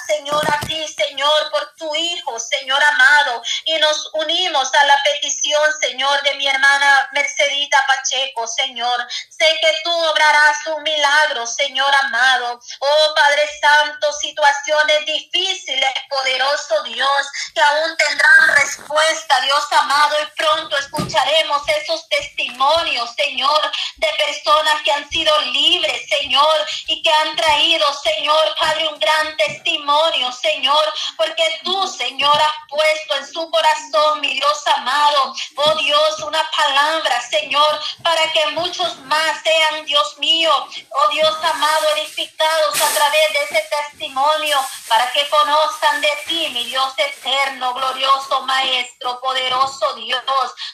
Señor, a ti, Señor, por tu Hijo, Señor amado. Y nos unimos a la petición, Señor, de mi hermana Mercedita Pacheco, Señor. Sé que tú obrarás un milagro, Señor amado. Oh Padre Santo, situaciones difíciles, poderoso Dios, que aún tendrán respuesta, Dios amado, y pronto escucharemos esos testimonios, Señor, de personas que han sido libres, Señor, y que han traído, Señor, Padre, un gran testimonio, Señor, porque tú, Señor, has puesto en su corazón, mi Dios amado, oh Dios, una palabra, Señor, para que muchos más sean, Dios mío, oh Dios amado, edificados a través de ese testimonio, para que conozcan de ti, mi Dios eterno, glorioso Maestro, poderoso Dios.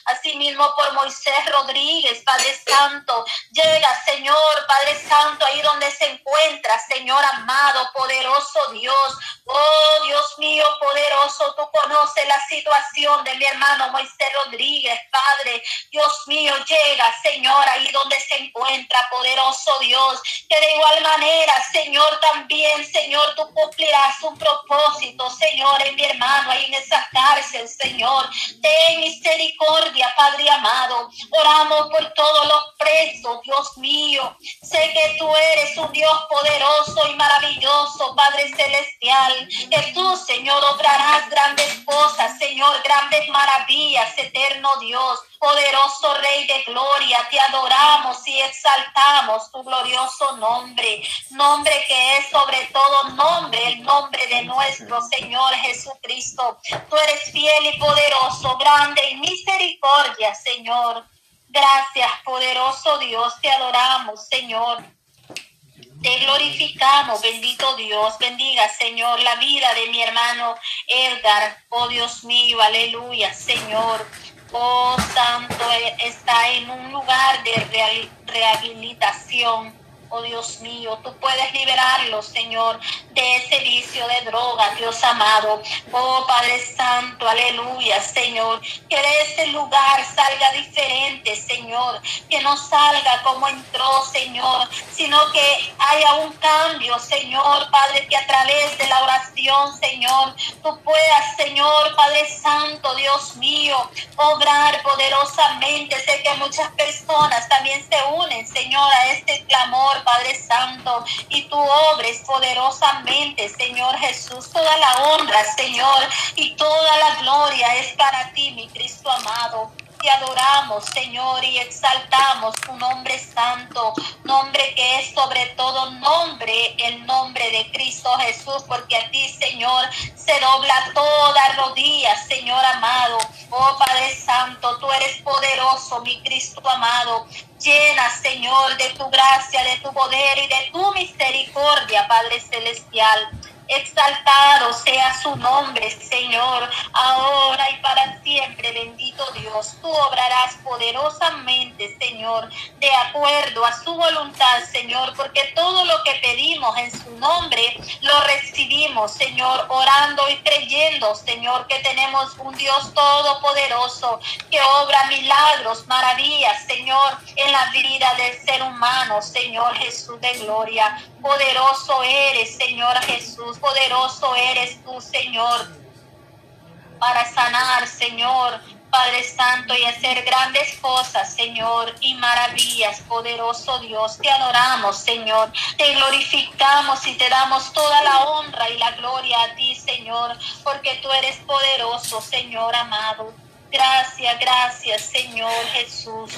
Asimismo por Moisés Rodríguez, Padre Santo, llega, Señor, Padre Santo, ahí donde se encuentra, Señor amado, poderoso Dios. Oh Dios mío, poderoso, tú conoces la situación de mi hermano Moisés Rodríguez, Padre. Dios mío, llega, Señor, ahí donde se encuentra, poderoso Dios. Que de igual manera, Señor, también, Señor, tú cumplirás un propósito, Señor, en mi hermano, ahí en esa cárcel, Señor. Ten misericordia, Padre amado. Oramos por todos los presos, Dios mío. Sé que tú eres un Dios poderoso y maravilloso, Padre celestial. Que tú, Señor, obrarás grandes cosas, Señor, grandes maravillas, eterno Dios. Poderoso Rey de Gloria, te adoramos y exaltamos tu glorioso nombre, nombre que es sobre todo nombre, el nombre de nuestro Señor Jesucristo. Tú eres fiel y poderoso, grande y misericordia, Señor. Gracias, poderoso Dios, te adoramos, Señor. Te glorificamos, bendito Dios. Bendiga, Señor, la vida de mi hermano Edgar. Oh Dios mío, aleluya, Señor. Oh Santo, eh, está en un lugar de rehabilitación oh Dios mío, tú puedes liberarlo, Señor, de ese vicio de droga, Dios amado. Oh Padre Santo, aleluya, Señor, que de ese lugar salga diferente, Señor, que no salga como entró, Señor, sino que haya un cambio, Señor, Padre, que a través de la oración, Señor, tú puedas, Señor, Padre Santo, Dios mío, obrar poderosamente. Sé que muchas personas también se unen, Señor, a este clamor Padre Santo, y tú obres poderosamente, Señor Jesús. Toda la honra, Señor, y toda la gloria es para ti, mi Cristo amado. Te adoramos, Señor, y exaltamos tu nombre santo, nombre que es sobre todo nombre, el nombre de Cristo Jesús, porque a ti, Señor, se dobla toda rodilla, Señor amado. Oh Padre Santo, tú eres poderoso, mi Cristo amado. Llena, Señor, de tu gracia, de tu poder y de tu misericordia, Padre Celestial. Exaltado sea su nombre, Señor, ahora y para siempre, bendito Dios. Tú obrarás poderosamente, Señor, de acuerdo a su voluntad, Señor, porque todo lo que pedimos en su nombre lo recibimos, Señor, orando y creyendo, Señor, que tenemos un Dios todopoderoso que obra milagros, maravillas, Señor, en la vida del ser humano, Señor Jesús de gloria. Poderoso eres, Señor Jesús poderoso eres tú, Señor, para sanar, Señor, Padre Santo, y hacer grandes cosas, Señor, y maravillas, poderoso Dios. Te adoramos, Señor, te glorificamos y te damos toda la honra y la gloria a ti, Señor, porque tú eres poderoso, Señor amado. Gracias, gracias, Señor Jesús.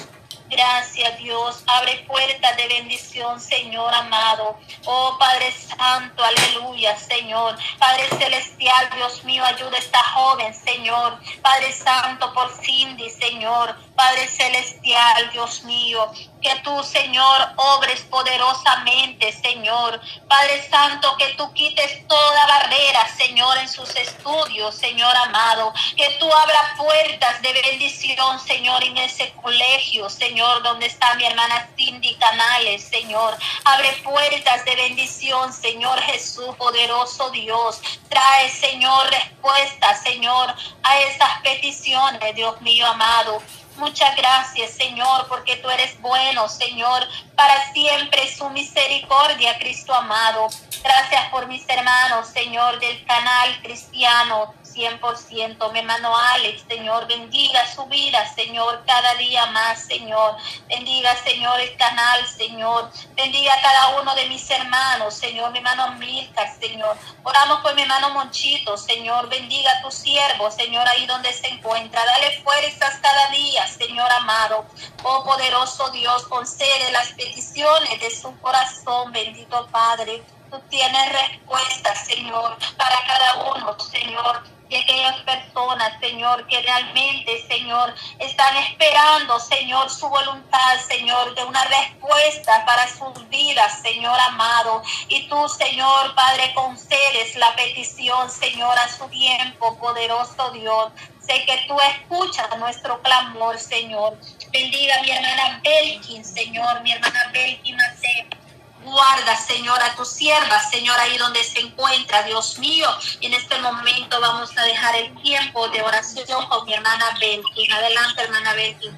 Gracias Dios, abre puertas de bendición, Señor amado. Oh Padre Santo, aleluya, Señor. Padre Celestial, Dios mío, ayuda a esta joven, Señor. Padre Santo, por Cindy, Señor. Padre Celestial, Dios mío, que tú, Señor, obres poderosamente, Señor. Padre Santo, que tú quites toda barrera, Señor, en sus estudios, Señor amado. Que tú abras puertas de bendición, Señor, en ese colegio, Señor, donde está mi hermana Cindy Canales, Señor. Abre puertas de bendición, Señor Jesús, poderoso Dios. Trae, Señor, respuesta, Señor, a esas peticiones, Dios mío amado. Muchas gracias, Señor, porque tú eres bueno, Señor. Para siempre su misericordia, Cristo amado. Gracias por mis hermanos, Señor, del canal cristiano 100%. Mi hermano Alex, Señor, bendiga su vida, Señor, cada día más, Señor. Bendiga, Señor, el canal, Señor. Bendiga a cada uno de mis hermanos, Señor, mi hermano Milka, Señor. Oramos por mi hermano Monchito, Señor. Bendiga a tu siervo, Señor, ahí donde se encuentra. Dale fuerzas cada día, Señor amado. Oh poderoso Dios, concede las peticiones de su corazón, bendito Padre. Tú tienes respuestas, Señor, para cada uno, Señor de aquellas personas, Señor, que realmente, Señor, están esperando, Señor, su voluntad, Señor, de una respuesta para sus vidas, Señor amado. Y tú, Señor, Padre, concedes la petición, Señor, a su tiempo, poderoso Dios. Sé que tú escuchas nuestro clamor, Señor. Bendiga a mi hermana Belkin, Señor, mi hermana Belkin Maceo. Guarda, Señor, a tu sierva, Señor, ahí donde se encuentra, Dios mío. Y en este momento vamos a dejar el tiempo de oración con mi hermana Belkin. Adelante, hermana Belkin.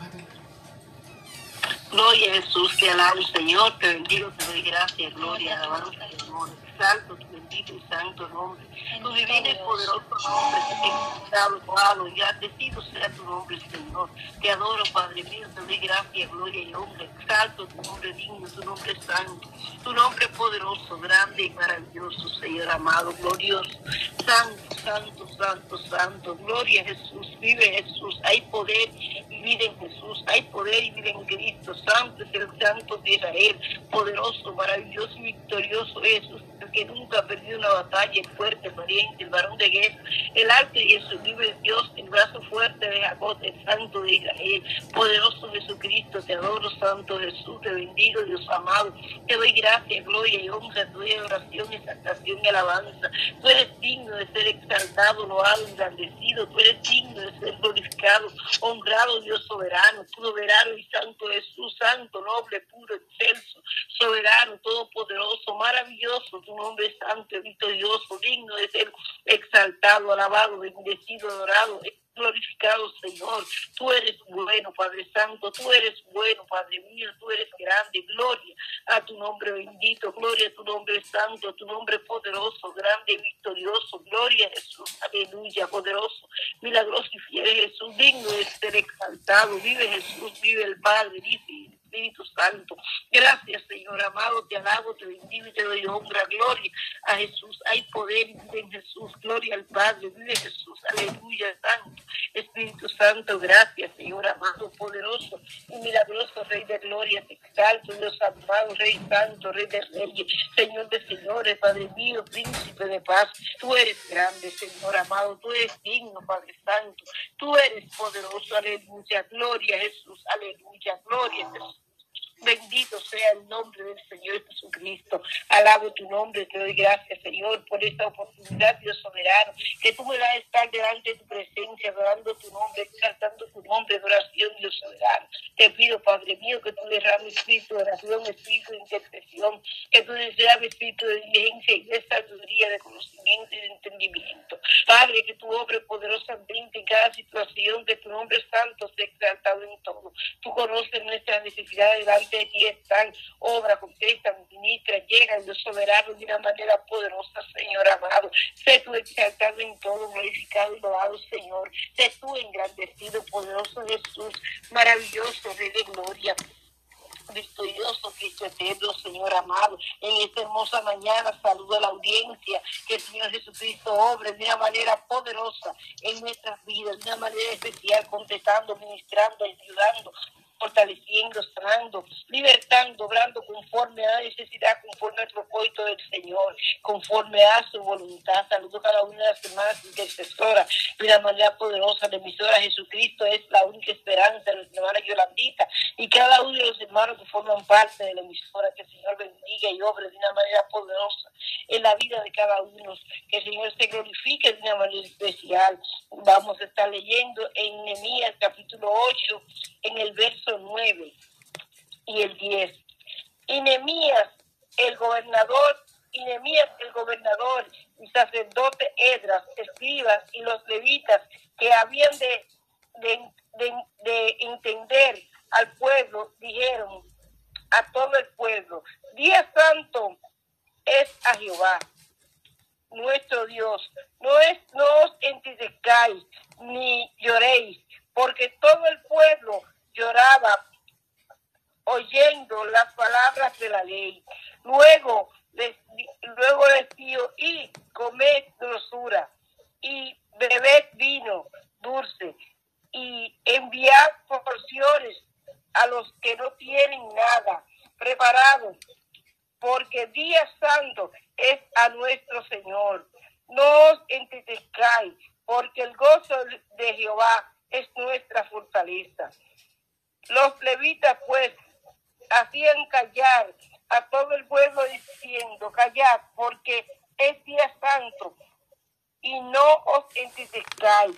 Gloria a Jesús, te alabo, Señor, te bendigo, te doy gracias, gloria, alabanza, Señor. Santo, tu bendito y santo nombre. Tu divino y poderoso nombre, exaltado, y bendecido sea tu nombre, Señor. Te adoro, Padre mío, te doy gracias, gloria y hombre. Exalto tu nombre digno, tu nombre santo, tu nombre poderoso, grande y maravilloso, Señor amado, glorioso. Santo, santo, santo, santo. Gloria a Jesús, vive Jesús. Hay poder y vida en Jesús. Hay poder y vida en Cristo. Santo es el santo de Israel. Poderoso, maravilloso y victorioso Jesús que nunca ha perdido una batalla, el fuerte, valiente, el varón de guerra, el alto y el sublime Dios, el brazo fuerte de Jacob, el santo de Israel, poderoso Jesucristo, te adoro, santo Jesús, te bendigo, Dios amado, te doy gracias, gloria y honra, te doy adoración, exaltación y alabanza, tú eres digno de ser exaltado, loado, engrandecido, tú eres digno de ser glorificado, honrado, Dios soberano, soberano y santo Jesús, santo, noble, puro, excelso, soberano, todopoderoso, maravilloso, tu nombre santo, victorioso, digno de ser exaltado, alabado, bendecido, adorado, glorificado, Señor. Tú eres bueno, Padre Santo, tú eres bueno, Padre mío, tú eres grande. Gloria a tu nombre bendito, gloria a tu nombre santo, a tu nombre poderoso, grande, victorioso. Gloria a Jesús, aleluya, poderoso, milagroso y fiel Jesús, digno de ser exaltado. Vive Jesús, vive el Padre, dice Espíritu Santo. Gracias, Señor amado, te alabo, te bendigo y te doy honra, gloria a Jesús. Hay poder en Jesús, gloria al Padre, vive Jesús, aleluya, Santo. Espíritu Santo, gracias, Señor amado, poderoso y milagroso, Rey de gloria, te exalto, Dios amado, Rey Santo, Rey de reyes, Señor de señores, Padre mío, Príncipe de paz. Tú eres grande, Señor amado, tú eres digno, Padre Santo, tú eres poderoso, aleluya, gloria a Jesús, aleluya, gloria a Jesús. Bendito sea el nombre del Señor Jesucristo. Alabo tu nombre, te doy gracias, Señor, por esta oportunidad, Dios soberano, que tú me das a estar delante de tu presencia, adorando tu nombre, exaltando tu nombre de oración, Dios soberano. Te pido, Padre mío, que tú derrames espíritu de oración, espíritu de intercesión, que tú deseas espíritu de diligencia y de sabiduría, de conocimiento y de entendimiento. Padre, que tu obra poderosamente en cada situación, que tu nombre santo sea exaltado en todo. Tú conoces nuestras necesidades de ti están, obra, contesta, ministra, llega el Dios soberano de una manera poderosa, Señor amado. Sé tú exaltado en todo, glorificado y loado, Señor. Sé tú engrandecido, poderoso Jesús, maravilloso, Rey de gloria victorioso Cristo eterno, Señor amado. En esta hermosa mañana saludo a la audiencia, que el Señor Jesucristo obre de una manera poderosa en nuestras vidas, de una manera especial, contestando, ministrando, ayudando, fortaleciendo, sanando, libertando, obrando conforme a la necesidad, conforme al propósito del Señor, conforme a su voluntad. Saludo a cada una de las hermanas intercesoras de una manera poderosa. La emisora Jesucristo es la única esperanza de nuestra hermana Yolandita y cada uno de los hermanos que forman parte de la emisora. Que el Señor bendiga y obre de una manera poderosa en la vida de cada uno. Que el Señor se glorifique de una manera especial. Vamos a estar leyendo en Nehemías capítulo 8, en el verso 9 y el 10. Y Nemías, el gobernador, y Nemías, el gobernador, y sacerdote Edras, escribas y los levitas que habían de, de, entender al pueblo, dijeron a todo el pueblo, día santo es a Jehová, nuestro Dios. No, es, no os entristezcáis ni lloréis, porque todo el pueblo lloraba oyendo las palabras de la ley. Luego les, luego les y comed grosura, y bebed vino dulce, y enviad porciones a los que no tienen nada preparado, porque día santo es a nuestro Señor. No os porque el gozo de Jehová es nuestra fortaleza. Los levitas pues hacían callar a todo el pueblo diciendo, callad, porque es día santo y no os entristezcáis.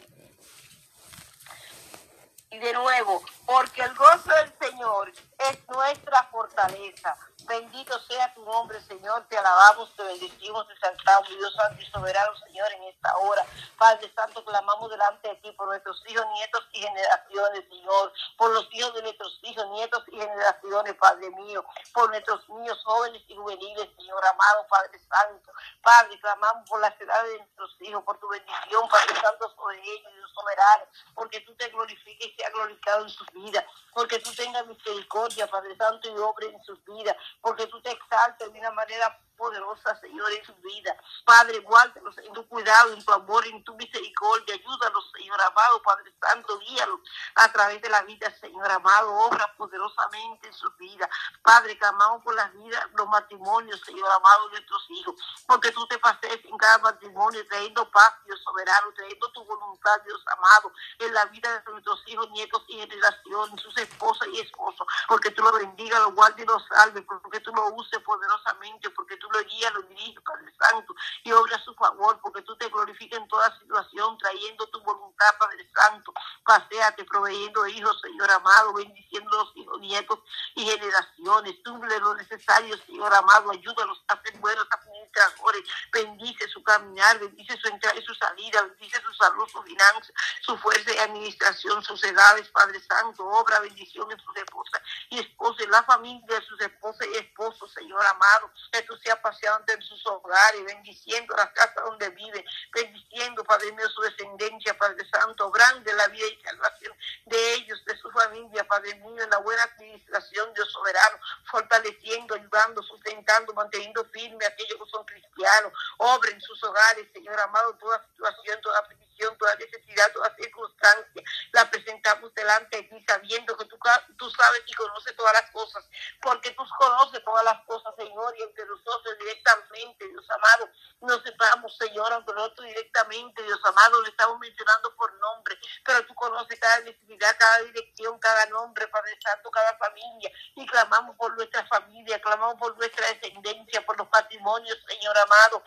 Y de nuevo, porque el gozo del Señor es nuestra fortaleza. Bendito sea tu nombre, Señor. Te alabamos, te bendecimos, exaltamos, Dios Santo y Soberano, Señor, en esta hora. Padre Santo, clamamos delante de ti por nuestros hijos, nietos y generaciones, Señor. Por los hijos de nuestros hijos, nietos y generaciones, Padre mío. Por nuestros niños jóvenes y juveniles, Señor amado, Padre Santo. Padre, clamamos por la ciudad de nuestros hijos, por tu bendición, Padre Santo, sobre ellos, Dios soberano. Porque tú te glorifiques y sea glorificado en sus vidas. Porque tú tengas misericordia, Padre Santo, y obre en sus vidas porque tú te exaltas de una manera poderosa, Señor, en su vida. Padre, guárdalos en tu cuidado, en tu amor, en tu misericordia. Ayúdalos, Señor amado, Padre Santo, guíalos a través de la vida, Señor amado. Obra poderosamente en su vida. Padre, clamamos por las vidas, los matrimonios, Señor amado, de nuestros hijos. Porque tú te pases en cada matrimonio, trayendo paz, Dios soberano, trayendo tu voluntad, Dios amado, en la vida de nuestros hijos, nietos y generaciones, sus esposas y esposos. Porque tú lo bendiga, lo guardes y lo salves, porque tú lo uses poderosamente, porque tú lo guías, lo diriges, Padre Santo, y obra a su favor, porque tú te glorificas en toda situación, trayendo tu voluntad, Padre Santo. Paseate, proveyendo hijos, Señor amado, bendiciendo los hijos, nietos y generaciones. Túmble lo necesario, Señor amado, ayúdalos a ser buenos administradores. Bendice su caminar, bendice su entrada y su salida, bendice su salud, su finanza, su fuerza de administración, sus edades, Padre Santo. Obra bendición en sus esposas y esposos, en la familia de sus esposas y esposos, Señor amado. Que tú seas paseando en sus hogares, bendiciendo las casas donde vive, bendiciendo, Padre mío, su descendencia, Padre Santo, grande la vida y salvación de ellos, de su familia, Padre mío, en la buena administración, Dios soberano, fortaleciendo, ayudando, sustentando, manteniendo firme a aquellos que son cristianos, obra en sus hogares, Señor amado, toda situación, toda petición, toda necesidad, toda circunstancia, la presentamos delante de ti, sabiendo que tú, tú sabes y conoces todas las cosas, porque tú conoces todas las cosas, Señor, y entre nosotros directamente, Dios amado. No sepamos, Señor, aunque nosotros directamente, Dios amado, le estamos mencionando por nombre, pero tú conoces cada necesidad, cada dirección, cada nombre, Padre Santo, cada familia, y clamamos por nuestra familia, clamamos por nuestra descendencia, por los patrimonios, Señor amado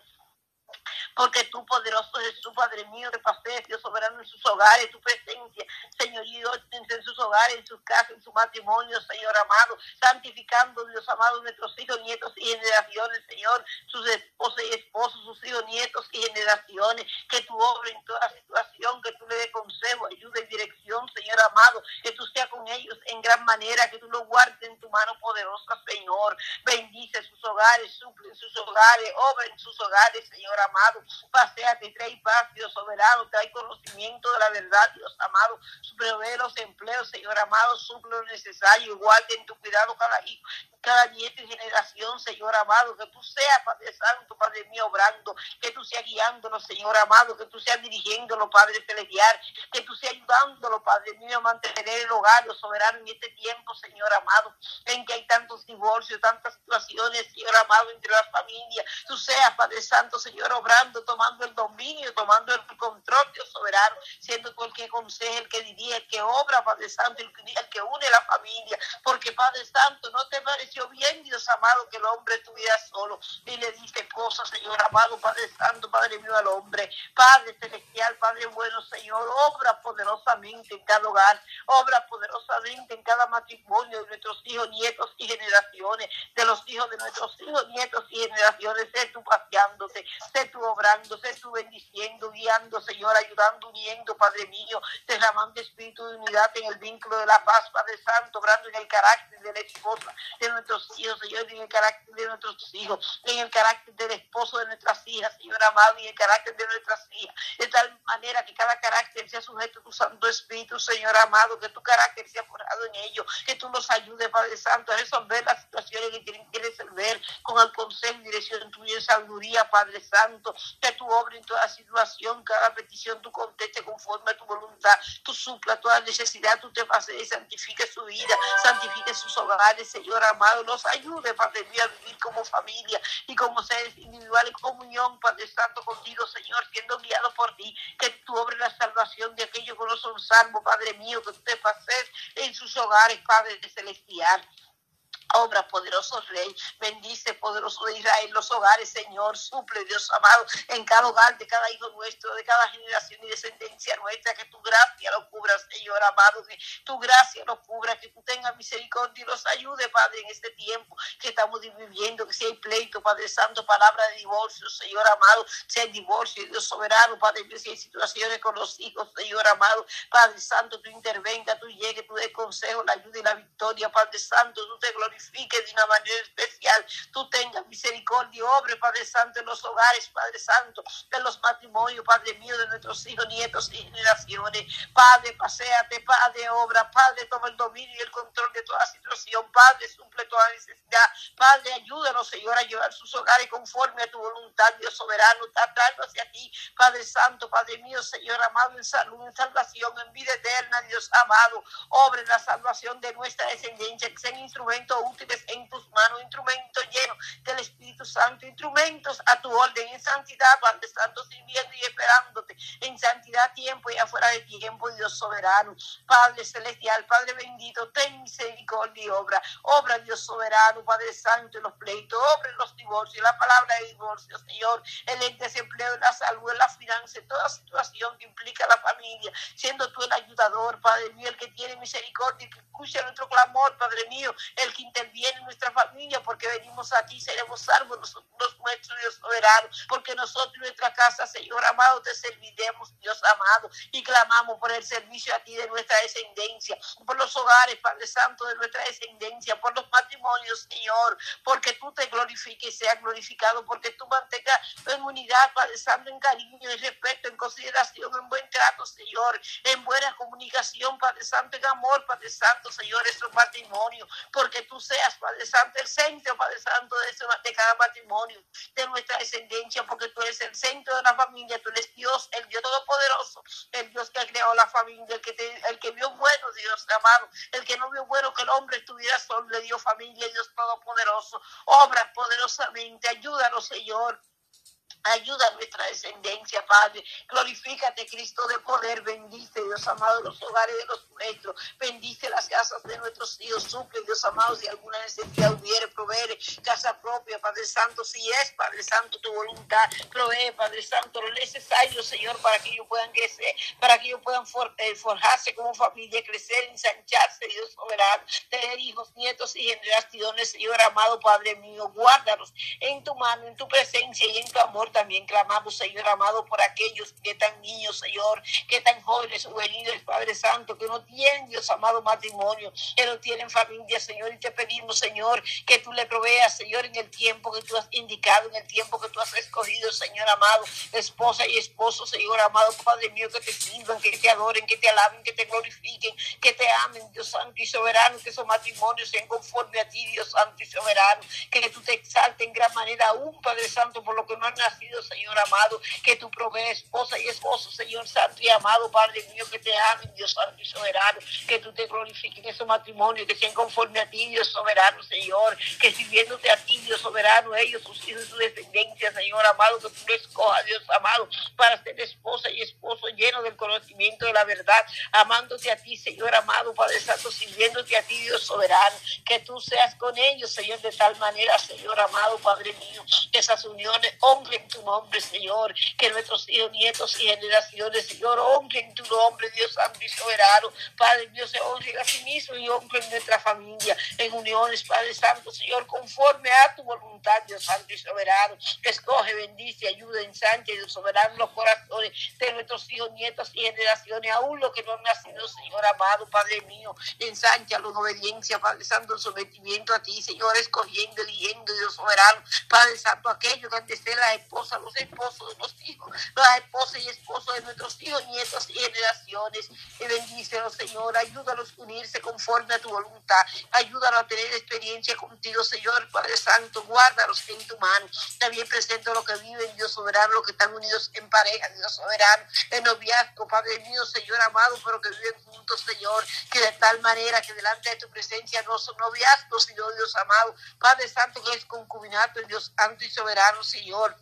porque tú, poderoso Jesús, Padre mío, de pases, Dios soberano en sus hogares, tu presencia, Señor, y Dios, en sus hogares, en sus casas, en su matrimonio, Señor amado, santificando, Dios amado, nuestros hijos, nietos y generaciones, Señor, sus esposas y esposos, sus hijos, nietos y generaciones, que tú obres en toda situación, que tú le des consejo, ayuda y dirección, Señor amado, que tú seas con ellos en gran manera, que tú los guardes en tu mano poderosa, Señor, bendice sus hogares, suple en sus hogares, obra en sus hogares, Señor amado, paseate, trae paz, Dios soberano, trae conocimiento de la verdad, Dios amado, provee los empleos, Señor amado, suple lo necesario, igual en tu cuidado cada hijo, cada nieto y generación, Señor amado, que tú seas, Padre Santo, Padre mío, obrando, que tú seas guiándolo, Señor amado, que tú seas dirigiéndolo, Padre celestial, que tú seas ayudándolo, Padre a mantener el hogar, Dios soberano, en este tiempo, Señor amado, en que hay tantos divorcios, tantas situaciones, Señor amado, entre las familias, tú seas, Padre Santo, Señor, obrando, tomando el dominio, tomando el control, Dios soberano, siendo tú el que el que dirige, el que obra, Padre Santo, el que, une la familia, porque Padre Santo, no te pareció bien, Dios amado, que el hombre estuviera solo y le dice cosas, Señor amado, Padre Santo, Padre mío, al hombre, Padre celestial, Padre bueno, Señor, obra poderosamente en cada hogar, obra poderosamente en cada matrimonio de nuestros hijos, nietos y generaciones, de los hijos de nuestros hijos, nietos y generaciones, sé tú paseándote, sé tú obrando, sé tú bendiciendo, guiando, Señor, ayudando, uniendo, Padre mío, derramando espíritu de unidad en el vínculo de la paz, Padre Santo, obrando en el carácter de la esposa de nuestros hijos, Señor, en el carácter de nuestros hijos, en el carácter del esposo de nuestras hijas, Señor amado, y el carácter de nuestras hijas, de tal manera que cada carácter sea sujeto a tu Santo Espíritu, Señor amado, que tu carácter sea forjado en ello, que tú nos ayudes, Padre Santo, a resolver las situaciones que quieren que resolver con el consejo y dirección tuya en sabiduría, Padre Santo, que tu obra en toda situación, cada petición tú conteste conforme a tu voluntad, tú supla toda necesidad, tú te pases y santifique su vida, santifique sus hogares, Señor amado, nos ayude, Padre mío, a vivir como familia y como seres individuales, comunión, Padre Santo, contigo, Señor, siendo guiado por ti, que tú obres la salvación de aquellos que no son salvos, Padre mío, que tú te pases en sus hogares, Padre celestial. Obra, poderoso Rey, bendice, poderoso de Israel, los hogares, Señor, suple, Dios amado, en cada hogar de cada hijo nuestro, de cada generación y descendencia nuestra, que tu gracia lo cubra, Señor amado, que tu gracia lo cubra, que tú tengas misericordia y los ayude, Padre, en este tiempo que estamos viviendo, que si hay pleito, Padre Santo, palabra de divorcio, Señor amado, si hay divorcio, Dios soberano, Padre, si hay situaciones con los hijos, Señor amado, Padre Santo, tú intervenga, tú llegue, tú dé consejo, la ayuda y la victoria, Padre Santo, tú te glorifiques de una manera especial. Tú tengas misericordia, obre, Padre Santo, en los hogares, Padre Santo, en los matrimonios, Padre mío, de nuestros hijos, nietos y generaciones. Padre, paséate, Padre, obra, Padre, toma el dominio y el control de toda situación. Padre, suple toda necesidad. Padre, ayúdanos, Señor, a llevar sus hogares conforme a tu voluntad, Dios soberano, tratando hacia ti, Padre Santo, Padre mío, Señor amado, en salud, en salvación, en vida eterna, Dios amado. Obre la salvación de nuestra descendencia, que sean instrumentos útiles en tus manos, instrumentos llenos del Espíritu Santo, instrumentos a tu orden, en santidad, Padre Santo, sirviendo y esperándote, en santidad, tiempo y afuera de tiempo, Dios soberano, Padre celestial, Padre bendito, ten misericordia y obra, obra Dios soberano, Padre Santo, en los pleitos, obra en los divorcios, la palabra de divorcio, Señor, el desempleo, la salud, en la finanza, toda situación que implica la familia, siendo tú el ayudador, Padre mío, el que tiene misericordia y que escucha nuestro clamor, Padre mío, el que interviene en nuestra familia, porque venimos aquí, seremos salvos nosotros, nuestro Dios soberano, porque nosotros y nuestra casa, Señor amado, te serviremos, Dios amado, y clamamos por el servicio aquí de nuestra descendencia, por los hogares, Padre Santo, de nuestra descendencia, por los matrimonios, Señor, porque tú te glorifiques y seas glorificado, porque tú mantengas en unidad, Padre Santo, en cariño, en respeto, en consideración, en buen trato, Señor, en buena comunicación, Padre Santo, en amor, Padre Santo, Señor, esos matrimonios, porque tú seas, Padre Santo, el centro, Padre Santo, de, de cada matrimonio, de nuestra descendencia, porque tú eres el centro de la familia, tú eres Dios, el Dios Todopoderoso, el Dios que ha creado la familia, el que, el que vio bueno, Dios amado, el que no vio bueno que el hombre estuviera solo, le dio familia, Dios Todopoderoso, obra poderosamente, ayúdanos, Señor. Ayuda a nuestra descendencia, Padre. Glorifícate, Cristo de poder. Bendice, Dios amado, los hogares de los nuestros. Bendice las casas de nuestros hijos. Suple, Dios amado, si alguna necesidad hubiere, provee casa propia, Padre Santo. Si es, Padre Santo, tu voluntad, provee, Padre Santo, lo necesario, Señor, para que ellos puedan crecer, para que ellos puedan eh, forjarse como familia, crecer, ensancharse, Dios soberano, tener hijos, nietos y generaciones, Señor amado, Padre mío. Guárdalos en tu mano, en tu presencia y en tu amor también clamamos, Señor amado, por aquellos que están niños, Señor, que están jóvenes, juveniles, Padre Santo, que no tienen, Dios amado, matrimonio, que no tienen familia, Señor, y te pedimos, Señor, que tú le proveas, Señor, en el tiempo que tú has indicado, en el tiempo que tú has escogido, Señor amado, esposa y esposo, Señor amado, Padre mío, que te sirvan, que te adoren, que te alaben, que te glorifiquen, que te amen, Dios Santo y soberano, que esos matrimonios sean conforme a ti, Dios Santo y soberano, que tú te exaltes en gran manera aún, Padre Santo, por lo que no han nacido Señor amado, que tú provees esposa y esposo, Señor Santo y amado, Padre mío, que te amen, Dios Santo y soberano, que tú te glorifiques en esos matrimonios, que sean conforme a ti, Dios soberano, Señor, que sirviéndote a ti, Dios soberano, ellos, sus hijos y su descendencia, Señor amado, que tú lo escojas, Dios amado, para ser esposa y esposo lleno del conocimiento de la verdad, amándote a ti, Señor amado, Padre Santo, sirviéndote a ti, Dios soberano, que tú seas con ellos, Señor, de tal manera, Señor amado, Padre mío, que esas uniones honren tu nombre, Señor. Que nuestros hijos, nietos y generaciones, Señor, honren tu nombre, Dios Santo y soberano. Padre Dios, se honren a sí mismo y honren nuestra familia en uniones, Padre Santo, Señor, conforme a tu voluntad, Dios Santo y soberano. Escoge, bendice, ayuda, ensancha, Dios soberano, los corazones de nuestros hijos, nietos y generaciones, aún los que no han nacido, Señor amado, Padre mío, ensancha en obediencia, Padre Santo, en sometimiento a ti, Señor, escogiendo, eligiendo, Dios soberano, Padre Santo, aquellos que han de ser esposas, los esposos de los hijos, las esposas y esposos de nuestros hijos, nietos y generaciones, y bendícelos, Señor, ayúdalos a unirse conforme a tu voluntad, ayúdalos a tener experiencia contigo, Señor, Padre Santo, guárdalos en tu mano, también presento lo que viven, Dios soberano, los que están unidos en pareja, Dios soberano, en noviazgo, Padre mío, Señor amado, pero que viven juntos, Señor, que de tal manera que delante de tu presencia no son noviazgos, sino Dios amado, Padre Santo, que es concubinato, Dios santo y soberano, Señor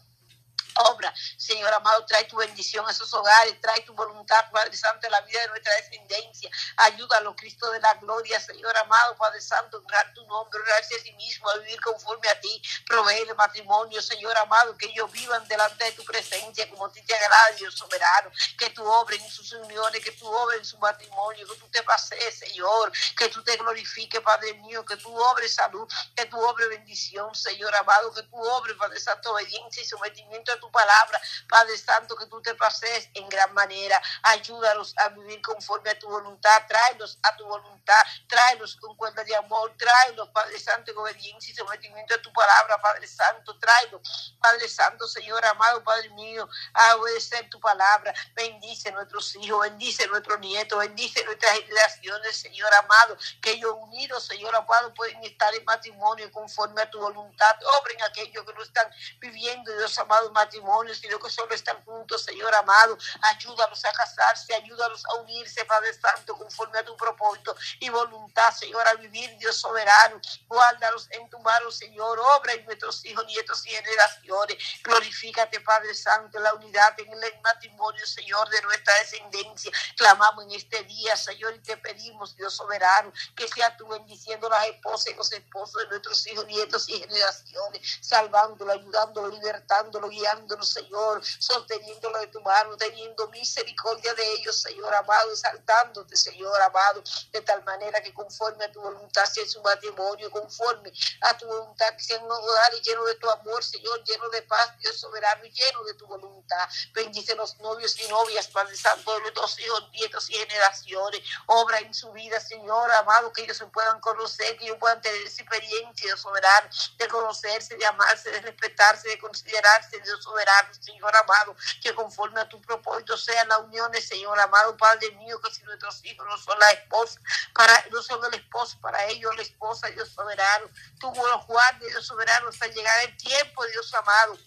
obra. Señor amado, trae tu bendición a esos hogares, trae tu voluntad, Padre Santo, en la vida de nuestra descendencia. Ayúdalo, Cristo de la gloria, Señor amado, Padre Santo, honrar tu nombre, honrarse a sí mismo, a vivir conforme a ti. Proveer matrimonio, Señor amado, que ellos vivan delante de tu presencia, como a ti te agrada, Dios soberano. Que tú obres en sus uniones, que tú obres en su matrimonio, que tú te pases, Señor, que tú te glorifiques, Padre mío, que tú obres salud, que tú obres bendición, Señor amado, que tú obres, Padre Santo, obediencia y sometimiento a tu palabra, Padre Santo, que tú te pases en gran manera. Ayúdalos a vivir conforme a tu voluntad, tráelos a tu voluntad, tráelos con cuenta de amor, tráelos, Padre Santo, en obediencia y sometimiento a tu palabra, Padre Santo, tráelos, Padre Santo, Señor amado, Padre mío, a obedecer tu palabra. Bendice nuestros hijos, bendice nuestros nietos, bendice nuestras generaciones, Señor amado, que ellos unidos, Señor amado, pueden estar en matrimonio conforme a tu voluntad. Obren aquellos que no están viviendo, Dios amado, matrimonio sino que solo están juntos, Señor amado. Ayúdalos a casarse, ayúdalos a unirse, Padre Santo, conforme a tu propósito y voluntad, Señor, a vivir, Dios soberano. Guárdalos en tu mano, Señor. Obra en nuestros hijos, nietos y generaciones. Glorifícate, Padre Santo, la unidad en el matrimonio, Señor, de nuestra descendencia. Clamamos en este día, Señor, y te pedimos, Dios soberano, que sea tú bendiciendo las esposas y los esposos de nuestros hijos, nietos y generaciones, salvándolo, ayudándolo, libertándolo, guiando Señor, sosteniéndolo de tu mano, teniendo misericordia de ellos, Señor amado, exaltándote, Señor amado, de tal manera que conforme a tu voluntad sea su matrimonio, conforme a tu voluntad que sea un hogar lleno de tu amor, Señor, lleno de paz, Dios soberano lleno de tu voluntad. Bendice los novios y novias, Padre Santo, de nuestros hijos, nietos y generaciones. Obra en su vida, Señor amado, que ellos se puedan conocer, que ellos puedan tener esa experiencia, Dios soberano, de conocerse, de amarse, de respetarse, de considerarse, Dios soberano Señor amado, que conforme a tu propósito sean las uniones, Señor amado, Padre mío, que si nuestros hijos no son la esposa, para, no son el esposo, para ellos la esposa, Dios soberano, tú los guardes, Dios soberano, hasta llegar el tiempo, Dios amado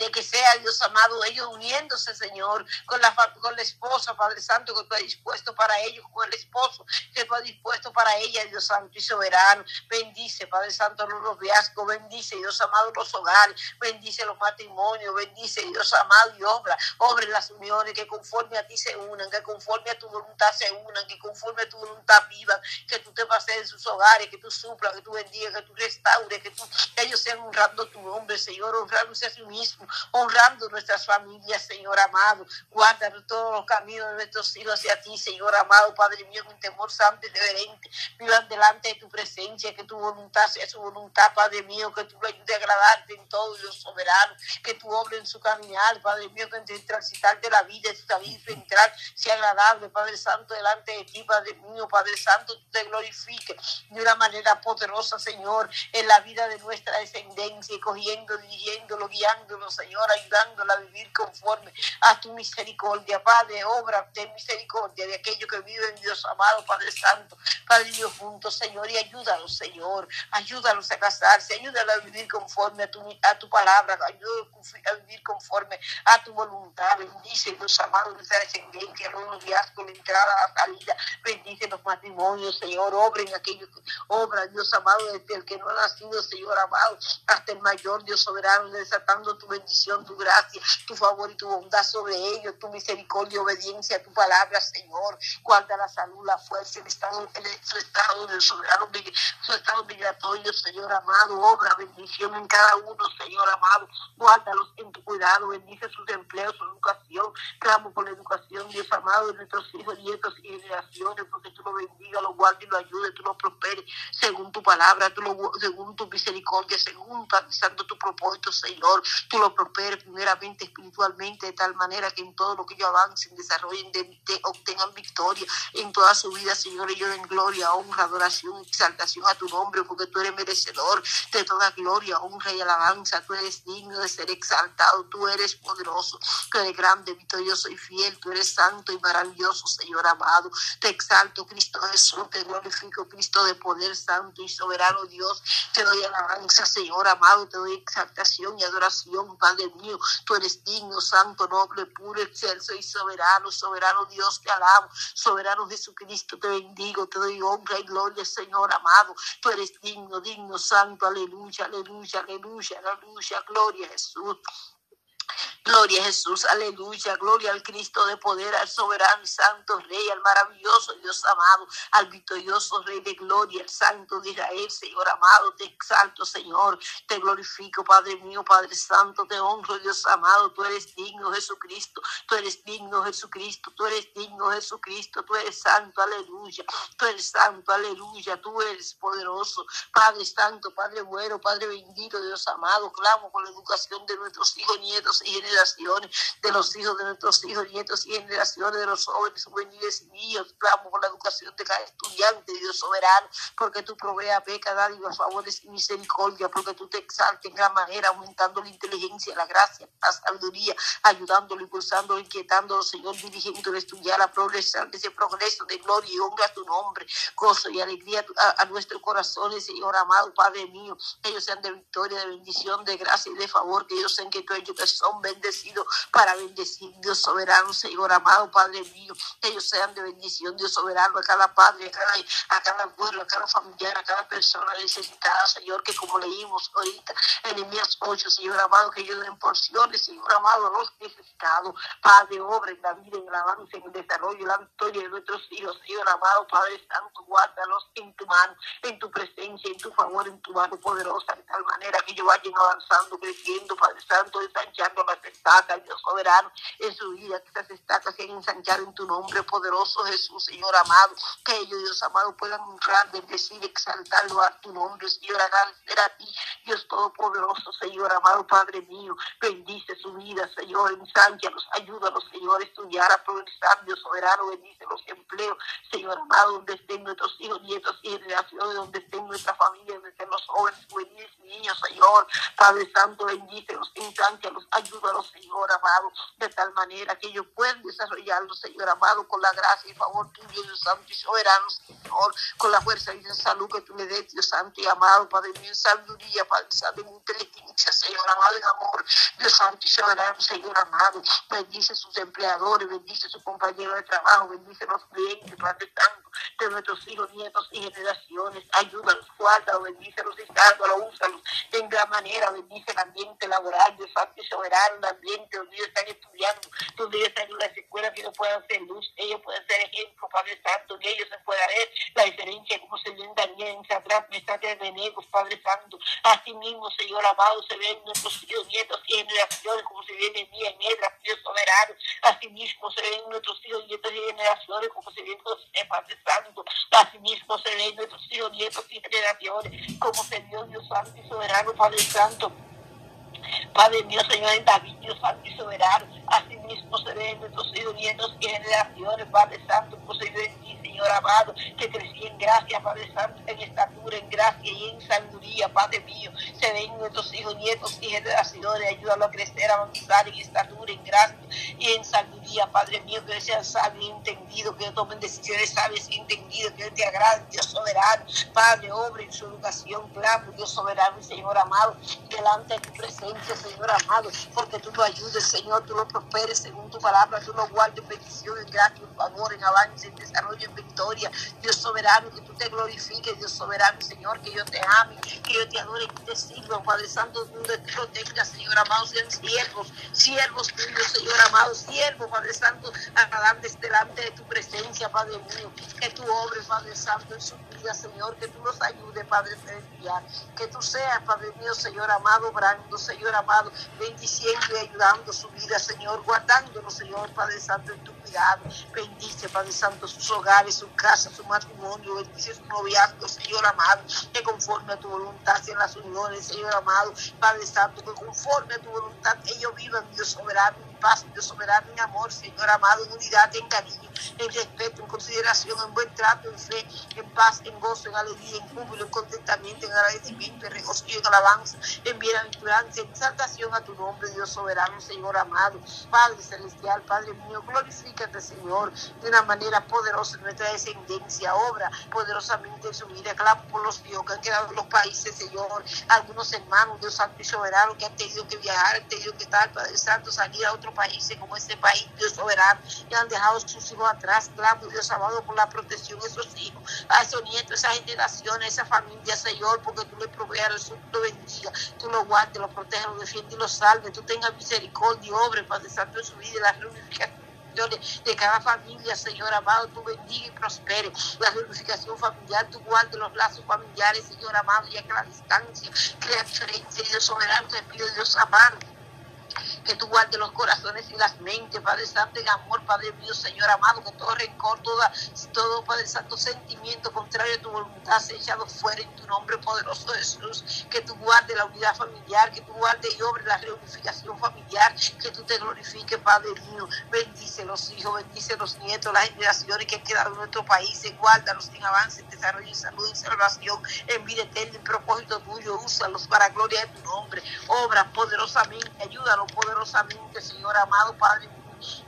de que sea Dios amado, ellos uniéndose, Señor, con la, con la esposa, Padre Santo, que tú has dispuesto para ellos, con el esposo que tú has dispuesto para ella, Dios Santo y soberano. Bendice, Padre Santo, los noviazgos, bendice, Dios amado, los hogares, bendice los matrimonios, bendice, Dios amado, y obra, obra las uniones, que conforme a ti se unan, que conforme a tu voluntad se unan, que conforme a tu voluntad vivan, que tú te pases en sus hogares, que tú suplas, que tú bendigas, que tú restaures, que, tú, que ellos sean honrando tu nombre, Señor, honrándose a sí mismo, honrando nuestras familias, Señor amado. Guarda todos los caminos de nuestros hijos hacia ti, Señor amado, Padre mío, con temor santo y reverente. Vivan delante de tu presencia, que tu voluntad sea su voluntad, Padre mío, que tú lo ayudes a agradarte en todo, Dios soberano, que tú obres en su caminar, Padre mío, que entre transitar de la vida, su vida entrar, sea agradable, Padre Santo, delante de ti, Padre mío, Padre Santo, tú te glorifique de una manera poderosa, Señor, en la vida de nuestra descendencia, cogiendo, dirigiéndolo, guiándolo, Señor, ayudándola a vivir conforme a tu misericordia, Padre, obra de misericordia de aquellos que viven, Dios amado, Padre Santo, Padre Dios juntos, Señor, y ayúdalos, Señor, ayúdalos a casarse, ayúdalos a vivir conforme a tu, a tu palabra, ayúdalos a vivir conforme a tu voluntad, bendice, Dios amado, nuestra descendencia, los noviazgos, la entrada, la salida, bendice los matrimonios, Señor, obren aquellos, obra, Dios amado, desde el que no ha nacido, Señor amado, hasta el mayor, Dios soberano, desatando tu bendición tu gracia, tu favor y tu bondad sobre ellos, tu misericordia y obediencia a tu palabra, Señor. Guarda la salud, la fuerza, el estado, el, su estado, el soberano, su estado migratorio, Señor amado. Obra bendición en cada uno, Señor amado. Guárdalos en tu cuidado, bendice sus empleos, su educación. Clamo por la educación, Dios amado, de nuestros hijos, nietos y generaciones, porque tú lo bendiga, lo guardes y lo ayudes, tú lo prosperes según tu palabra, tú lo, según tu misericordia, según realizando tu propósito, Señor. Prosperes primeramente espiritualmente, de tal manera que en todo lo que ellos avancen, desarrollen, de, de, obtengan victoria en toda su vida, Señor. Ellos den gloria, honra, adoración, exaltación a tu nombre, porque tú eres merecedor de toda gloria, honra y alabanza. Tú eres digno de ser exaltado, tú eres poderoso, tú eres grande, victorioso y fiel, tú eres santo y maravilloso, Señor amado. Te exalto, Cristo Jesús, te glorifico, Cristo de poder santo y soberano Dios. Te doy alabanza, Señor amado, te doy exaltación y adoración, Padre mío. Tú eres digno, santo, noble, puro, excelso y soberano, soberano Dios, te alabo, soberano Jesucristo, te bendigo, te doy honra y gloria, Señor amado. Tú eres digno, digno, santo, aleluya, aleluya, aleluya, aleluya, gloria a Jesús. Gloria a Jesús, aleluya, gloria al Cristo de poder, al soberano y santo Rey, al maravilloso Dios amado, al victorioso Rey de gloria, al santo de Israel, Señor amado, te exalto, Señor, te glorifico, Padre mío, Padre santo, te honro, Dios amado, tú eres digno, Jesucristo, tú eres digno, Jesucristo, tú eres digno, Jesucristo, tú eres santo, aleluya, tú eres santo, aleluya, tú eres poderoso, Padre santo, Padre bueno, Padre bendito, Dios amado, clamo por la educación de nuestros hijos, nietos generaciones de los hijos de nuestros hijos, nietos y generaciones de los jóvenes, juveniles y niños. Clamo por la educación de cada estudiante, Dios soberano, porque tú proveas beca, dádivas, favores y misericordia, porque tú te exaltes en gran manera, aumentando la inteligencia, la gracia, la sabiduría, ayudándolo, impulsándolo, inquietándolo, Señor, dirigiéndolo estudiar, a progresar, ese progreso de gloria y honra a tu nombre, gozo y alegría a, a nuestros corazones, Señor amado, Padre mío, que ellos sean de victoria, de bendición, de gracia y de favor, que ellos sean que tú ellos que son bendecidos para bendecir, Dios soberano, Señor amado, Padre mío, que ellos sean de bendición, Dios soberano, a cada padre, a cada, a a cada familiar, a cada persona necesitada, Señor, que como leímos ahorita en Enemías 8, Señor amado, que ellos den porciones, Señor amado, a los necesitados, Padre, obra en la vida, en el avance, en el desarrollo, la victoria de nuestros hijos, Señor amado, Padre Santo, guárdalos en tu mano, en tu presencia, en tu favor, en tu mano poderosa, de tal manera que ellos vayan avanzando, creciendo, Padre Santo, ensanchando las estacas, Dios soberano, en su vida, que estas estacas sean ensanchar en tu nombre poderoso, Jesús, Señor amado, que ellos, Dios amado, puedan honrar, bendecir, exaltarlo a tu nombre, Señor, agradecer a ti, Dios Todopoderoso, Señor amado, Padre mío, bendice su vida, Señor, ensanchalos, ayúdalos, Señor, a estudiar, a progresar, Dios soberano, bendice los empleos, Señor amado, donde estén nuestros hijos, nietos y generaciones, donde estén nuestra familia, donde estén los jóvenes, juveniles niños, Señor, Padre Santo, bendícelos, ensanchalos, ayúdalos, Señor amado, de tal manera que ellos puedan desarrollarlo, Señor amado, con la gracia y favor tuyo, Dios Santo y soberano, Señor, con la fuerza y la salud que tú le des, Dios Santo y amado, Padre mío, en sabiduría, Padre Santo, en inteligencia, Señor amado, en amor, Dios Santo y soberano, Señor amado, bendice sus empleadores, bendice sus compañeros de trabajo, bendice los clientes, Padre Santo, de nuestros hijos, nietos y generaciones, ayúdalos, guárdalos, bendícelos sálvalos, úsalos en gran manera, bendice el ambiente laboral, Dios Santo y soberano, el ambiente donde están estudiando, donde están en las escuelas que ellos puedan ser luz, ellos pueden ser ejemplo, Padre Santo, que ellos se pueda ver la diferencia, como se ve en Daniel, en Mesach de Benegos, Padre Santo, así mismo, Señor amado, se ven nuestros hijos, nietos y generaciones, como se ve en Día, en Edras, Dios soberano, así mismo se ven nuestros hijos, nietos y generaciones, como se ven en Padre Santo, así mismo se ven nuestros hijos, nietos y generaciones, como se vio Dios Santo y soberano, Padre Santo, Padre mío, Señor, en David, Dios Santo y soberano, así mismo se ven nuestros hijos, nietos y generaciones, Padre Santo, ve en ti, Señor amado, que crecí en gracia, Padre Santo, en estatura, en gracia y en sabiduría, Padre mío, se ven nuestros hijos, nietos y generaciones, ayúdalo a crecer, a avanzar en estatura, en gracia y en sabiduría, Padre mío, que sean sabios y entendidos, que tomen decisiones sabias y entendidas, que te agrade, Dios soberano, Padre, obra en su educación, clamo, Dios soberano Señor amado, delante de tu presencia, Señor amado, porque tú lo ayudes, Señor, tú lo prosperes según tu palabra, tú lo guardes en bendición, en gracia, en favor, en avance, en desarrollo, en victoria. Dios soberano, que tú te glorifiques, Dios soberano, Señor, que yo te ame, que yo te adore, que te sirva, Padre Santo, donde lo Señor amado, sean siervos, siervos tuyos, Señor amado, siervos, Padre Santo, agarantes delante de tu presencia, Padre mío, que tú obres, Padre Santo, en su vida, Señor, que tú los ayudes, Padre celestial, que tú seas, Padre mío, Señor amado, obrando, Señor amado, bendiciendo y ayudando su vida, Señor, guardándolo, Señor, Padre Santo, en tu cuidado. Bendice, Padre Santo, sus hogares, su casa, su matrimonio, bendice su noviazgo, Señor amado, que conforme a tu voluntad sean las uniones, Señor amado, Padre Santo, que conforme a tu voluntad ellos vivan, Dios soberano, paz, Dios soberano, en amor, Señor amado, en unidad, en cariño, en respeto, en consideración, en buen trato, en fe, en paz, en gozo, en alegría, en júbilo, en contentamiento, en agradecimiento, en regocijo, en alabanza, en bienaventuranza, en exaltación a tu nombre, Dios soberano, Señor amado, Padre celestial, Padre mío, glorifícate, Señor, de una manera poderosa en nuestra descendencia, obra poderosamente en su vida, clamo por los Dios que han quedado en los países, Señor, algunos hermanos, Dios Santo y Soberano, que han tenido que viajar, han tenido que estar, Padre Santo, salir a países como este país, Dios soberano, que han dejado sus hijos atrás, clamo, Dios amado, por la protección de esos hijos, a esos nietos, esa generación, esa familia, Señor, porque tú le proveas, tú lo bendiga, tú lo guardes, lo protejas, lo defiendes y lo salves, tú tengas misericordia y obre, Padre Santo, en su vida y la reunificación de cada familia, Señor amado, tú bendiga y prospere la reunificación familiar, tú guardes los lazos familiares, Señor amado, ya que la distancia crea diferencia, Dios soberano, te pido, Dios amado que tú guardes los corazones y las mentes, Padre Santo, en amor, Padre mío, Señor amado, que todo rencor, toda, todo, Padre Santo, sentimiento contrario a tu voluntad sea echado fuera en tu nombre poderoso Jesús, que tú guardes la unidad familiar, que tú guardes y obres la reunificación familiar, que tú te glorifiques, Padre mío, bendice los hijos, bendice los nietos, las generaciones que han quedado en nuestro país, guárdalos en avance, en desarrollo, en salud, en salvación, en vida eterna, en propósito tuyo, úsalos para gloria de tu nombre, obra poderosamente, ayúdalos poderosamente, Señor amado Padre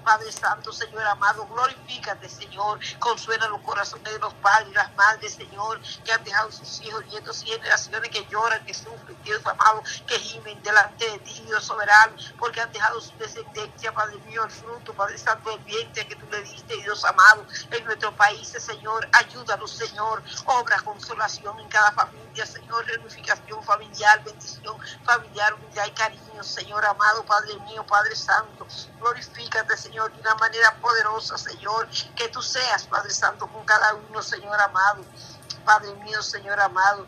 Padre Santo, Señor amado, glorifícate, Señor. Consuela los corazones de los padres y las madres, Señor, que han dejado sus hijos, nietos y generaciones que lloran, que sufren, Dios amado, que gimen delante de ti, Dios soberano, porque han dejado su descendencia, Padre mío, el fruto, Padre Santo, el vientre que tú le diste, Dios amado, en nuestro país, Señor. Ayúdanos, Señor. Obra consolación en cada familia, Señor. Reunificación familiar, bendición familiar, unidad y cariño, Señor amado, Padre mío, Padre Santo. Glorifícate, Señor de una manera poderosa, Señor, que tú seas, Padre Santo, con cada uno, Señor amado. Padre mío, Señor amado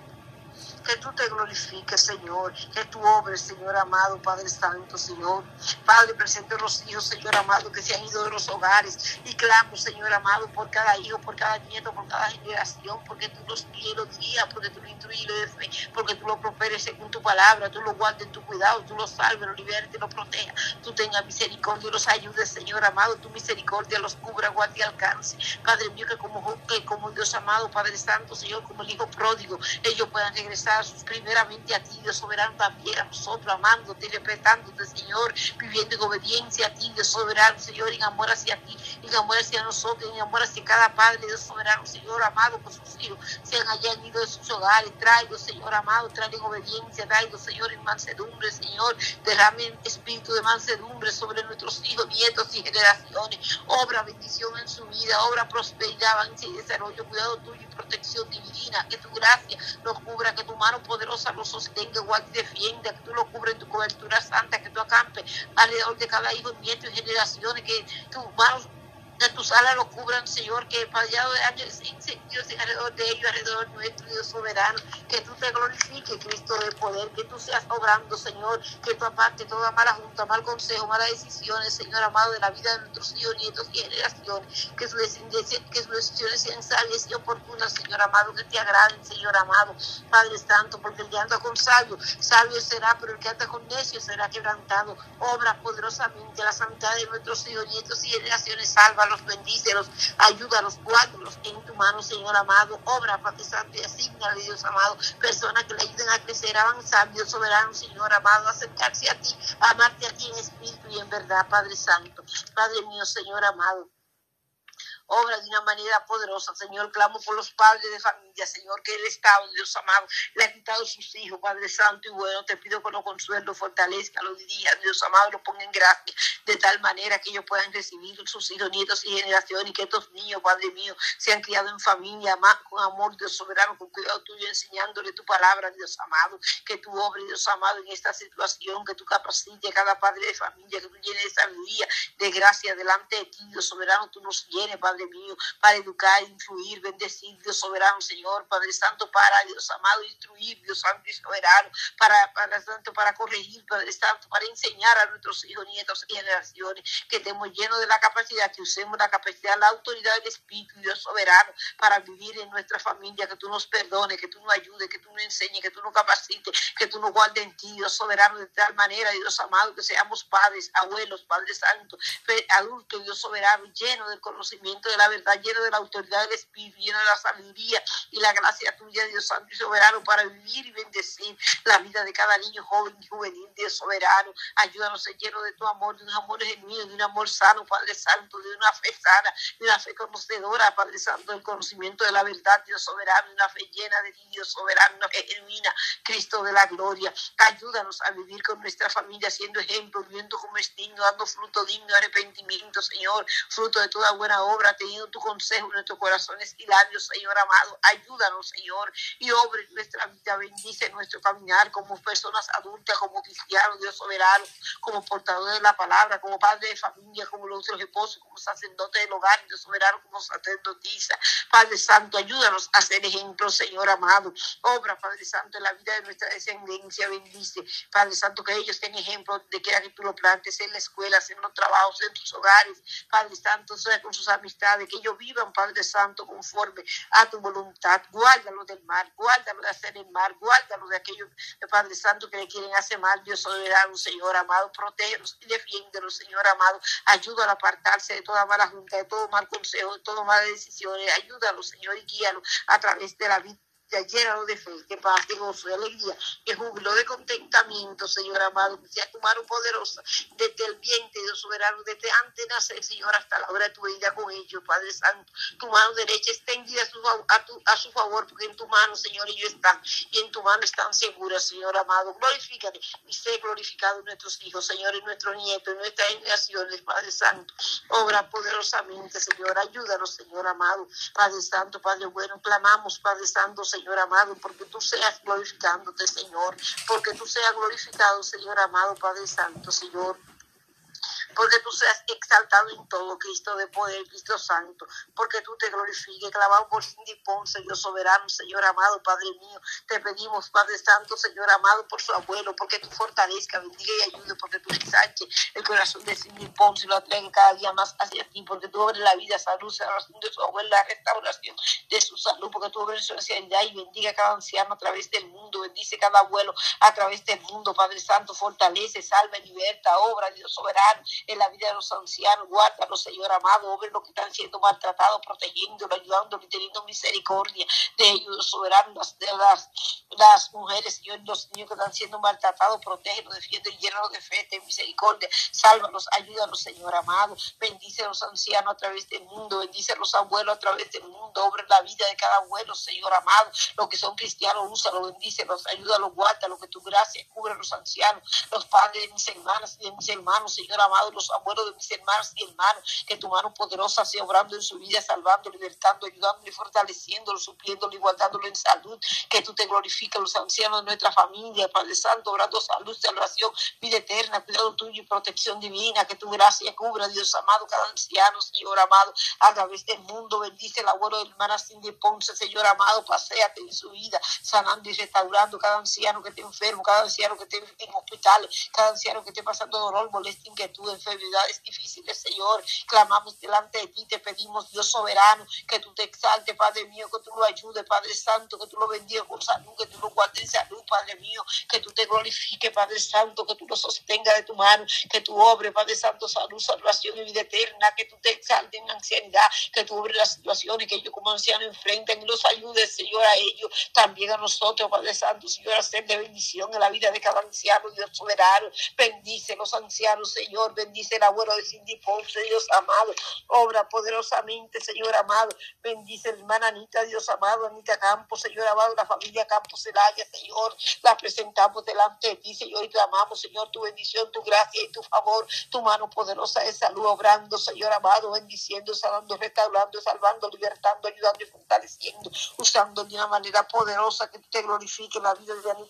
que tú te glorifiques, Señor, que tú obres, Señor amado, Padre Santo, Señor. Padre, presente los hijos, Señor amado, que se han ido de los hogares y clamo, Señor amado, por cada hijo, por cada nieto, por cada generación, porque tú los guías los guías, porque tú lo instruyes porque tú lo prosperes según tu palabra, tú lo guardes en tu cuidado, tú lo salves, lo liberes, lo protejas, tú tengas misericordia y los ayudes, Señor amado, tu misericordia los cubra, guarde y alcance. Padre mío, que como, que como Dios amado, Padre Santo, Señor, como el Hijo pródigo, ellos puedan regresar primeramente a ti, Dios soberano, también a nosotros, amándote, respetándote, Señor, viviendo en obediencia a ti, Dios soberano, Señor, en amor hacia ti, en amor hacia nosotros, en amor hacia cada Padre, Dios soberano, Señor, amado por sus hijos, sean hayan ido de sus hogares, traigo, Señor, amado, traigo en obediencia, traigo, Señor, en mansedumbre, Señor, derrame espíritu de mansedumbre sobre nuestros hijos, nietos y generaciones, obra bendición en su vida, obra prosperidad, avance y desarrollo, cuidado tuyo protección divina, que tu gracia nos cubra, que tu mano poderosa lo sostenga, igual y defienda, que tú lo cubres en tu cobertura santa, que tú acampes alrededor de cada hijo, nieto y generaciones, que tus manos de tus alas lo cubran, Señor, que años Dios alrededor de ellos, alrededor nuestro, Dios soberano, que tú te glorifiques, Cristo de poder, que tú seas obrando, Señor, que tú aparte toda mala junta, mal consejo, malas decisiones, Señor amado, de la vida de nuestros hijos, nietos y generaciones, que sus que sus decisiones sean sabias y oportunas, Señor amado, que te agraden, Señor amado, Padre Santo, porque el que anda con sabio, sabio será, pero el que anda con necio será quebrantado. Obra poderosamente la santidad de nuestros hijos, nietos y generaciones, salva los bendícelos, ayúdalos, guárdalos en tu mano, Señor amado. Obra, Padre Santo, y asignale, Dios amado, personas que le ayuden a crecer, avanzar, Dios soberano, Señor amado, acercarse a ti, amarte a ti en espíritu y en verdad, Padre Santo. Padre mío, Señor amado. Obra de una manera poderosa, Señor. Clamo por los padres de familia, Señor, que el Estado, Dios amado, le ha quitado sus hijos, Padre Santo y bueno. Te pido que lo consuelo, fortalezca, lo dirija, Dios amado, lo ponga en gracia, de tal manera que ellos puedan recibir sus hijos, nietos y generaciones, y que estos niños, Padre mío, sean criados en familia, con amor, Dios soberano, con cuidado tuyo, enseñándole tu palabra, Dios amado, que tu obra, Dios amado, en esta situación, que tú capacites a cada padre de familia, que tú llenes de sabiduría, de gracia delante de ti, Dios soberano, tú nos llenes, Padre mío, para educar, influir, bendecir, Dios soberano, Señor, Padre Santo, para, Dios amado, instruir, Dios Santo y soberano, para, Padre Santo, para corregir, Padre Santo, para enseñar a nuestros hijos, nietos y generaciones, que estemos llenos de la capacidad, que usemos la capacidad, la autoridad del Espíritu, Dios soberano, para vivir en nuestra familia, que tú nos perdones, que tú nos ayudes, que tú nos enseñes, que tú nos capacites, que tú nos guardes en ti, Dios soberano, de tal manera, Dios amado, que seamos padres, abuelos, Padre Santo, adultos, Dios soberano, lleno del conocimiento de la verdad, lleno de la autoridad del Espíritu, lleno de la sabiduría y la gracia tuya, Dios Santo y soberano, para vivir y bendecir la vida de cada niño joven y juvenil, Dios soberano. Ayúdanos ser lleno de tu amor, de un amor genuino, de un amor sano, Padre Santo, de una fe sana, de una fe conocedora, Padre Santo, del conocimiento de la verdad, Dios soberano, una fe llena de ti, Dios soberano, una fe Cristo de la gloria. Ayúdanos a vivir con nuestra familia, siendo ejemplo, viviendo como es digno, dando fruto digno de arrepentimiento, Señor, fruto de toda buena obra, teniendo tu consejo en nuestros corazones y labios, Señor amado. Ayúdanos, Señor, y obre nuestra vida, bendice nuestro caminar como personas adultas, como cristianos, Dios soberano, como portadores de la palabra, como padre de familia, como los otros esposos, como sacerdote del hogar, Dios soberano, como sacerdotisa. Padre Santo, ayúdanos a ser ejemplo, Señor amado. Obra, Padre Santo, en la vida de nuestra descendencia, bendice. Padre Santo, que ellos tengan ejemplo de que que tú lo plantes en la escuela, en los trabajos, en tus hogares, Padre Santo, sea con sus amistades, que ellos vivan, Padre Santo, conforme a tu voluntad. Guárdalo del mal, guárdalo de hacer el mal, guárdalo de aquellos, Padre Santo, que le quieren hacer mal, Dios soberano, Señor amado, protégelos y defiéndelos, Señor amado. Ayúdalo a apartarse de toda mala junta, de todo mal consejo, de todas malas decisiones. Ayúdalo, Señor, y guíalo a través de la vida llénalo de fe, que paz, de gozo, de alegría, que júbilo, de contentamiento, Señor amado, que sea tu mano poderosa desde el vientre, Dios soberano, desde antes de nacer, Señor, hasta la hora de tu vida con ellos, Padre Santo. Tu mano derecha extendida a su, a, su favor, porque en tu mano, Señor, ellos están, y en tu mano están seguras, Señor amado. Glorifícate y sé glorificado nuestros hijos, Señor, en nuestros nietos, en nuestras generaciones, Padre Santo. Obra poderosamente, Señor, ayúdanos, Señor amado, Padre Santo, Padre bueno, clamamos, Padre Santo, Señor Señor amado, porque tú seas glorificándote, Señor, porque tú seas glorificado, Señor amado, Padre Santo, Señor porque tú seas exaltado en todo, Cristo de poder, Cristo Santo, porque tú te glorifiques, clavado por Cindy Ponce, Dios soberano, Señor amado, Padre mío, te pedimos, Padre Santo, Señor amado, por su abuelo, porque tú fortalezca, bendiga y ayude, porque tú ensanches el corazón de Cindy Ponce y lo atraigas cada día más hacia ti, porque tú abres la vida, salud, salvación de su abuelo, la restauración de su salud, porque tú abres su ancianidad y bendiga a cada anciano a través del mundo, bendice cada abuelo a través del mundo, Padre Santo, fortalece, salve, liberta, obra, Dios soberano, en la vida de los ancianos, guárdalos, Señor amado, obren los que están siendo maltratados, protegiéndolo, ayudándolo y teniendo misericordia de ellos, soberanos, de las, las mujeres, Señor, los niños que están siendo maltratados, protégelos, defiende, llénalos de fe, de misericordia, sálvalos, ayúdalos, Señor amado, bendice a los ancianos a través del mundo, bendice a los abuelos a través del mundo, obre la vida de cada abuelo, Señor amado, los que son cristianos, úsalo, bendícelos, ayúdalos, guárdalos, que tu gracia cubre a los ancianos, los padres de mis hermanas y de mis hermanos, Señor amado, los abuelos de mis hermanos y hermanos, que tu mano poderosa sea obrando en su vida, salvando, libertando, ayudando y fortaleciéndolo, supliéndolo y guardándolo en salud, que tú te glorifiques los ancianos de nuestra familia, Padre Santo, obrando salud, salvación, vida eterna, cuidado tuyo y protección divina, que tu gracia cubra, Dios amado, cada anciano, Señor amado, a través del mundo, bendice el abuelo de hermana Cindy Ponce, Señor amado, paséate en su vida, sanando y restaurando cada anciano que esté enfermo, cada anciano que esté en hospitales, cada anciano que esté pasando dolor, molestia, inquietud, enfermedades difíciles, Señor. Clamamos delante de ti, te pedimos, Dios soberano, que tú te exalte, Padre mío, que tú lo ayudes, Padre Santo, que tú lo bendigas con salud, que tú lo guardes en salud, Padre mío, que tú te glorifiques, Padre Santo, que tú lo sostengas de tu mano, que tú obres, Padre Santo, salud, salvación y vida eterna, que tú te exaltes en ancianidad, que tú obres la situación y que ellos como ancianos enfrenten y los ayudes, Señor, a ellos, también a nosotros, Padre Santo, Señor, a ser de bendición en la vida de cada anciano, Dios soberano, bendice los ancianos, Señor, bendice bendice el abuelo de Cindy Ponce, Dios amado, obra poderosamente, Señor amado, bendice hermana Anita, Dios amado, Anita Campos, Señor amado, la familia Campos Celaya, Señor, la presentamos delante de ti, Señor, y clamamos, Señor, tu bendición, tu gracia y tu favor, tu mano poderosa de salud, obrando, Señor amado, bendiciendo, sanando, restaurando, salvando, libertando, ayudando y fortaleciendo, usando de una manera poderosa que te glorifique la vida de Anita